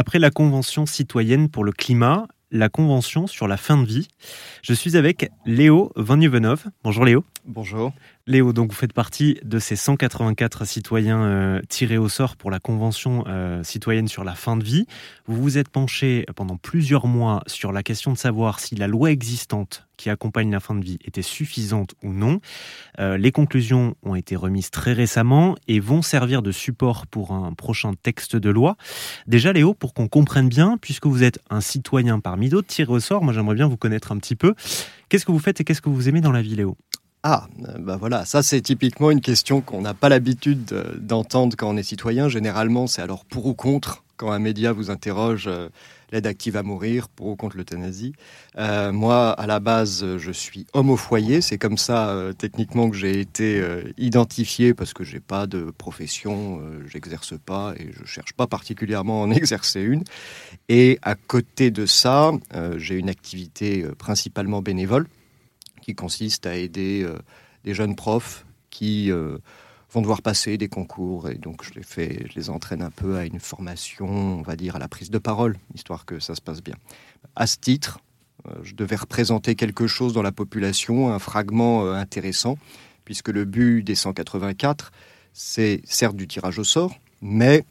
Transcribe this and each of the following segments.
Après la Convention citoyenne pour le climat, la Convention sur la fin de vie, je suis avec Léo Van Bonjour Léo. Bonjour. Léo, donc vous faites partie de ces 184 citoyens euh, tirés au sort pour la Convention euh, citoyenne sur la fin de vie. Vous vous êtes penché pendant plusieurs mois sur la question de savoir si la loi existante qui accompagne la fin de vie était suffisante ou non. Euh, les conclusions ont été remises très récemment et vont servir de support pour un prochain texte de loi. Déjà Léo, pour qu'on comprenne bien, puisque vous êtes un citoyen parmi d'autres tiré au sort, moi j'aimerais bien vous connaître un petit peu. Qu'est-ce que vous faites et qu'est-ce que vous aimez dans la vie Léo? Ah, bah voilà, ça c'est typiquement une question qu'on n'a pas l'habitude d'entendre quand on est citoyen. Généralement, c'est alors pour ou contre quand un média vous interroge euh, l'aide active à mourir, pour ou contre l'euthanasie. Euh, moi, à la base, je suis homme au foyer. C'est comme ça, euh, techniquement, que j'ai été identifié parce que j'ai pas de profession, j'exerce pas et je cherche pas particulièrement à en exercer une. Et à côté de ça, j'ai une activité principalement bénévole qui consiste à aider euh, des jeunes profs qui euh, vont devoir passer des concours. Et donc je les fais, je les entraîne un peu à une formation, on va dire à la prise de parole, histoire que ça se passe bien. À ce titre, euh, je devais représenter quelque chose dans la population, un fragment intéressant, puisque le but des 184, c'est certes du tirage au sort, mais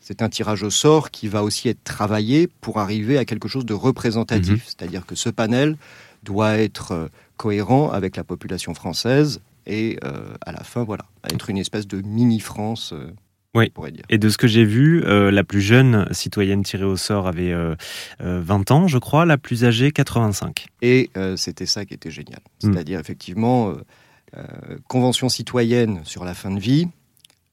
c'est un tirage au sort qui va aussi être travaillé pour arriver à quelque chose de représentatif, mmh c'est-à-dire que ce panel doit être cohérent avec la population française et euh, à la fin, voilà, être une espèce de mini-France. Euh, oui. Dire. Et de ce que j'ai vu, euh, la plus jeune citoyenne tirée au sort avait 20 ans, je crois, la plus âgée 85. Et c'était ça qui était génial. Hmm. C'est-à-dire, effectivement, convention citoyenne sur la fin de vie,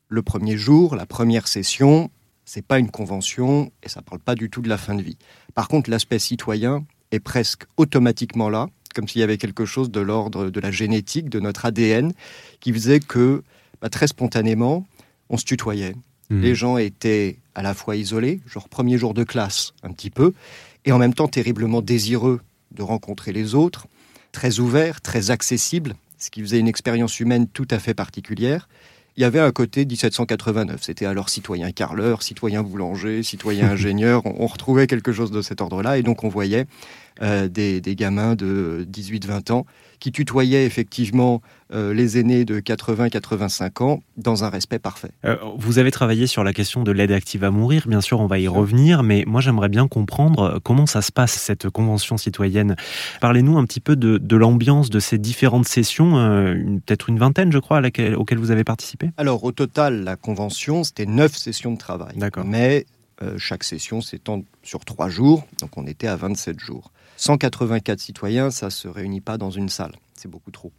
le premier jour, la première session, c'est pas une convention et ça parle pas du tout de la fin de vie. Par contre, l'aspect citoyen est presque automatiquement là comme s'il y avait quelque chose de l'ordre de la génétique, de notre ADN, qui faisait que bah, très spontanément, on se tutoyait. Mmh. Les gens étaient à la fois isolés, genre premier jour de classe, un petit peu, et en même temps terriblement désireux de rencontrer les autres, très ouverts, très accessibles, ce qui faisait une expérience humaine tout à fait particulière. Il y avait un côté 1789, c'était alors citoyen carleur, citoyen boulanger, citoyen ingénieur, on retrouvait quelque chose de cet ordre-là, et donc on voyait euh, des, gamins de 18-20 ans qui tutoyaient effectivement euh, les aînés de 80-85 ans dans un respect parfait. Euh, vous avez travaillé sur la question de l'aide active à mourir, bien sûr on va y revenir, mais moi j'aimerais bien comprendre comment ça se passe cette convention citoyenne. Parlez-nous un petit peu de, l'ambiance de ces différentes sessions, peut-être une vingtaine je crois, auxquelles vous avez participé Alors au total la convention c'était neuf sessions de travail. D'accord. Mais chaque session s'étend sur trois jours, donc on était à 27 jours. 184 citoyens, ça ne se réunit pas dans une salle. C'est beaucoup trop.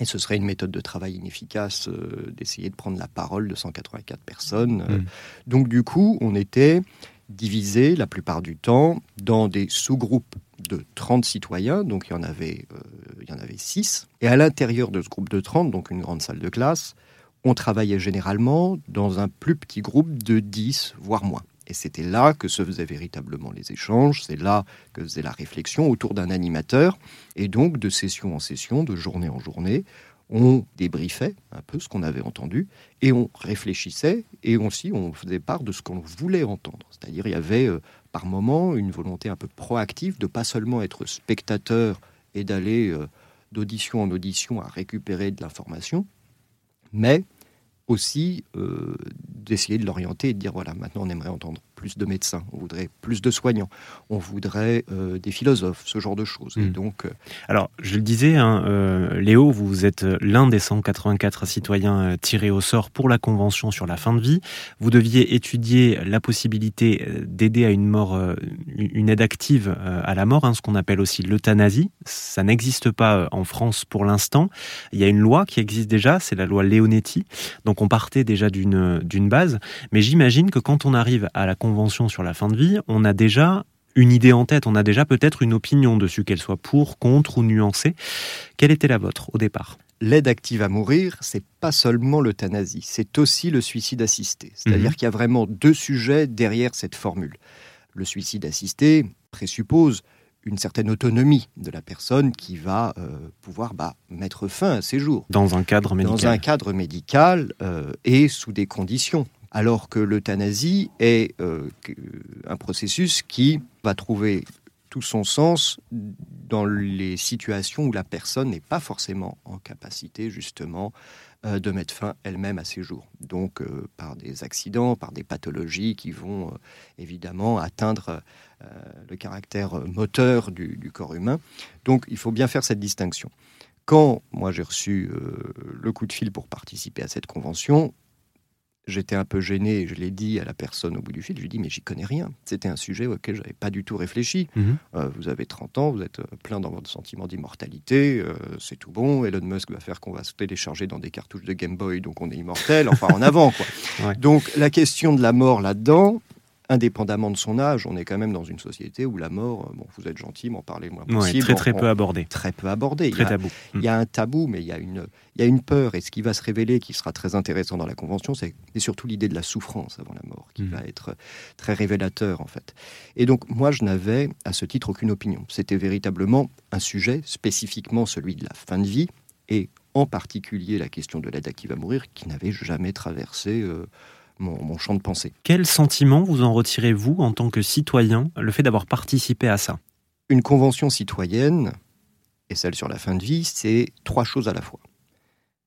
Et ce serait une méthode de travail inefficace euh, d'essayer de prendre la parole de 184 personnes. Euh. Mm. Donc du coup, on était divisé la plupart du temps dans des sous-groupes de 30 citoyens, donc il y en avait, euh, il y en avait 6. Et à l'intérieur de ce groupe de 30, donc une grande salle de classe, on travaillait généralement dans un plus petit groupe de 10, voire moins. Et c'était là que se faisaient véritablement les échanges, c'est là que faisait la réflexion autour d'un animateur. Et donc, de session en session, de journée en journée, on débriefait un peu ce qu'on avait entendu et on réfléchissait et aussi on faisait part de ce qu'on voulait entendre. C'est-à-dire il y avait euh, par moment une volonté un peu proactive de pas seulement être spectateur et d'aller euh, d'audition en audition à récupérer de l'information, mais aussi euh, d'essayer de l'orienter et de dire voilà, maintenant on aimerait entendre plus de médecins, on voudrait plus de soignants, on voudrait euh, des philosophes, ce genre de choses. Et hmm. donc, euh, Alors, je le disais, hein, Léo, vous êtes l'un des 184 citoyens tirés au sort pour la Convention sur la fin de vie. Vous deviez étudier la possibilité d'aider à une mort, une aide active à la mort, hein, ce qu'on appelle aussi l'euthanasie. Ça n'existe pas en France pour l'instant. Il y a une loi qui existe déjà, c'est la loi Leonetti. Donc, on partait déjà d'une base, mais j'imagine que quand on arrive à la convention sur la fin de vie, on a déjà une idée en tête, on a déjà peut-être une opinion dessus, qu'elle soit pour, contre ou nuancée. Quelle était la vôtre au départ? L'aide active à mourir, c'est pas seulement l'euthanasie, c'est aussi le suicide assisté. C'est-à-dire mhm. qu'il y a vraiment deux sujets derrière cette formule. Le suicide assisté présuppose une certaine autonomie de la personne qui va euh, pouvoir bah, mettre fin à ses jours. Dans un cadre médical. Dans un cadre médical euh, et sous des conditions, Alors que l'euthanasie est euh, un processus qui va trouver tout son sens dans les situations où la personne n'est pas forcément en capacité justement euh, de mettre fin elle-même à ses jours. Donc euh, par des accidents, par des pathologies qui vont évidemment atteindre le caractère moteur du, corps humain. Donc il faut bien faire cette distinction. Quand moi j'ai reçu le coup de fil pour participer à cette convention, J'étais un peu gêné, je l'ai dit à la personne au bout du fil, je lui ai dit mais j'y connais rien. C'était un sujet auquel je n'avais pas du tout réfléchi. Mhm. Euh, vous avez 30 ans, vous êtes euh, plein dans votre sentiment d'immortalité, euh, c'est tout bon. Elon Musk va faire qu'on va se télécharger dans des cartouches de Game Boy, donc on est immortel, enfin en avant quoi. Donc la question de la mort là-dedans, indépendamment de son âge, on est quand même dans une société où la mort, euh, bon, vous êtes gentil, m'en parlez moins possible. très très peu abordé. Très peu abordé. Très tabou. Il y a un tabou, mais il y a une, il y a une peur. Et ce qui va se révéler, qui sera très intéressant dans la convention, c'est surtout l'idée de la souffrance avant la mort, qui mm. va être très révélateur en fait. Et donc moi, je n'avais à ce titre aucune opinion. C'était véritablement un sujet, spécifiquement celui de la fin de vie, et en particulier la question de l'aide à mourir, qui n'avait jamais traversé. Euh, mon, champ de pensée. Quel sentiment vous en retirez-vous en tant que citoyen, le fait d'avoir participé à ça? Une convention citoyenne, et celle sur la fin de vie, c'est trois choses à la fois.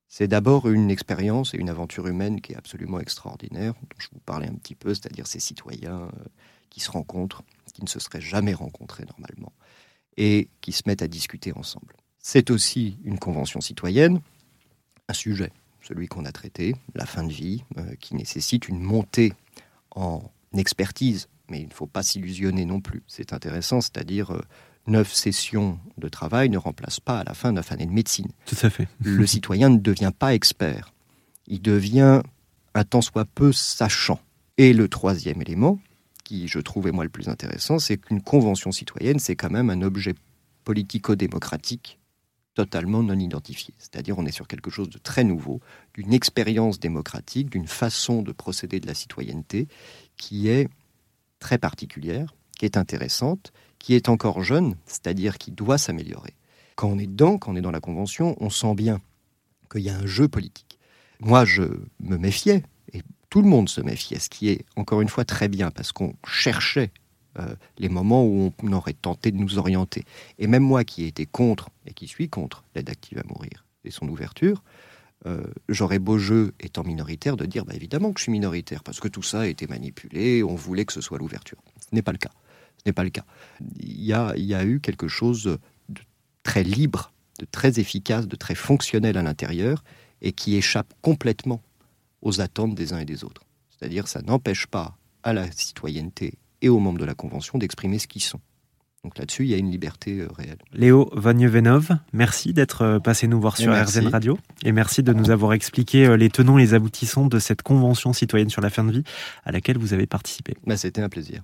C'est d'abord une expérience et une aventure humaine qui est absolument extraordinaire, dont je vous parlais un petit peu, c'est-à-dire ces citoyens euh, qui se rencontrent, qui ne se seraient jamais rencontrés normalement, et qui se mettent à discuter ensemble. C'est aussi une convention citoyenne, un sujet celui qu'on a traité, la fin de vie, euh, qui nécessite une montée en expertise, mais il ne faut pas s'illusionner non plus. C'est intéressant, c'est-à-dire euh, neuf sessions de travail ne remplacent pas à la fin neuf années de médecine. Tout à fait. Le citoyen ne devient pas expert, il devient un tant soit peu sachant. Et le troisième élément, qui je trouvais moi le plus intéressant, c'est qu'une convention citoyenne, c'est quand même un objet politico-démocratique totalement non identifié. C'est-à-dire on est sur quelque chose de très nouveau, d'une expérience démocratique, d'une façon de procéder de la citoyenneté qui est très particulière, qui est intéressante, qui est encore jeune, c'est-à-dire qui doit s'améliorer. Quand on est on est dans la Convention, on sent bien qu'il y a un jeu politique. Moi, je me méfiais, et tout le monde se méfiait, ce qui est encore une fois très bien, parce qu'on cherchait euh, les moments où on aurait tenté de nous orienter. Et même moi qui ai été contre, et qui suis contre l'aide active à mourir et son ouverture, euh, j'aurais beau jeu, étant minoritaire, de dire bah, évidemment que je suis minoritaire, parce que tout ça a été manipulé, on voulait que ce soit l'ouverture. Ce n'est pas le cas. Ce n'est pas le cas. Il y a, il y a eu quelque chose de très libre, de très efficace, de très fonctionnel à l'intérieur, et qui échappe complètement aux attentes des uns et des autres. C'est-à-dire ça n'empêche pas à la citoyenneté et aux membres de la Convention d'exprimer ce qu'ils sont. Donc là-dessus, il y a une liberté euh, réelle. Léo Vagnevenov, merci d'être euh, passé nous voir sur RZN Radio et merci de nous avoir expliqué euh, les tenants et les aboutissants de cette convention citoyenne sur la fin de vie à laquelle vous avez participé. Bah, C'était un plaisir.